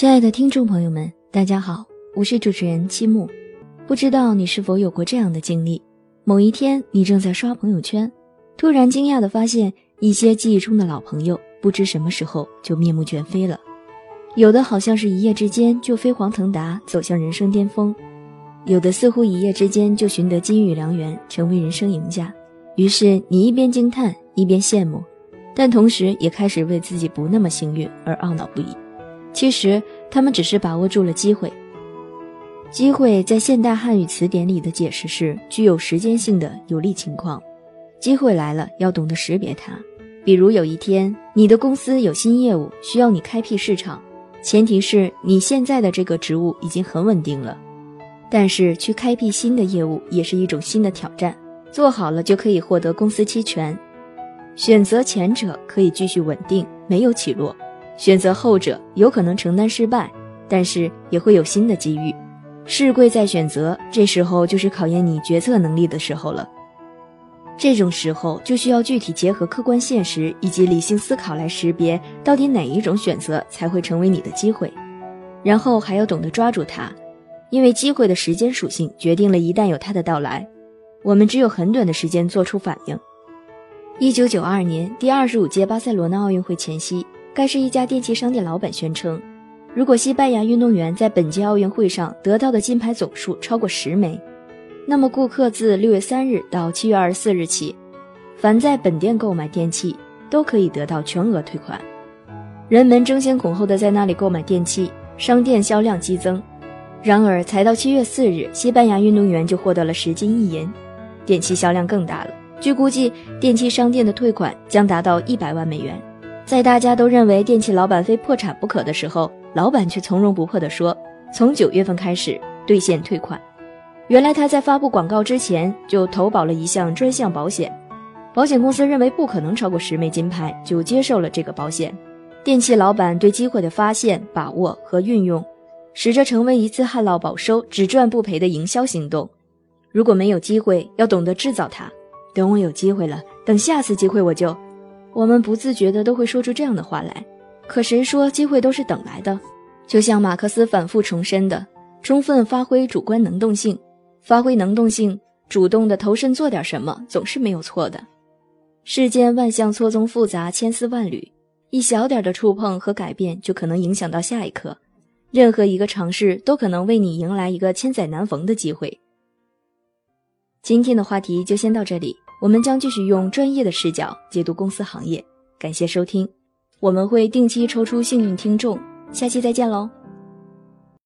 亲爱的听众朋友们，大家好，我是主持人七木。不知道你是否有过这样的经历：某一天，你正在刷朋友圈，突然惊讶地发现，一些记忆中的老朋友，不知什么时候就面目全非了。有的好像是一夜之间就飞黄腾达，走向人生巅峰；有的似乎一夜之间就寻得金玉良缘，成为人生赢家。于是你一边惊叹，一边羡慕，但同时也开始为自己不那么幸运而懊恼不已。其实他们只是把握住了机会。机会在现代汉语词典里的解释是具有时间性的有利情况。机会来了，要懂得识别它。比如有一天，你的公司有新业务需要你开辟市场，前提是你现在的这个职务已经很稳定了。但是去开辟新的业务也是一种新的挑战，做好了就可以获得公司期权。选择前者可以继续稳定，没有起落。选择后者有可能承担失败，但是也会有新的机遇。事贵在选择，这时候就是考验你决策能力的时候了。这种时候就需要具体结合客观现实以及理性思考来识别，到底哪一种选择才会成为你的机会，然后还要懂得抓住它，因为机会的时间属性决定了一旦有它的到来，我们只有很短的时间做出反应。一九九二年第二十五届巴塞罗那奥运会前夕。该是一家电器商店老板宣称，如果西班牙运动员在本届奥运会上得到的金牌总数超过十枚，那么顾客自六月三日到七月二十四日起，凡在本店购买电器都可以得到全额退款。人们争先恐后的在那里购买电器，商店销量激增。然而，才到七月四日，西班牙运动员就获得了十金一银，电器销量更大了。据估计，电器商店的退款将达到一百万美元。在大家都认为电器老板非破产不可的时候，老板却从容不迫地说：“从九月份开始兑现退款。”原来他在发布广告之前就投保了一项专项保险，保险公司认为不可能超过十枚金牌，就接受了这个保险。电器老板对机会的发现、把握和运用，使这成为一次旱涝保收、只赚不赔的营销行动。如果没有机会，要懂得制造它。等我有机会了，等下次机会我就。我们不自觉的都会说出这样的话来，可谁说机会都是等来的？就像马克思反复重申的，充分发挥主观能动性，发挥能动性，主动的投身做点什么，总是没有错的。世间万象错综复杂，千丝万缕，一小点的触碰和改变就可能影响到下一刻。任何一个尝试都可能为你迎来一个千载难逢的机会。今天的话题就先到这里。我们将继续用专业的视角解读公司行业。感谢收听，我们会定期抽出幸运听众，下期再见喽。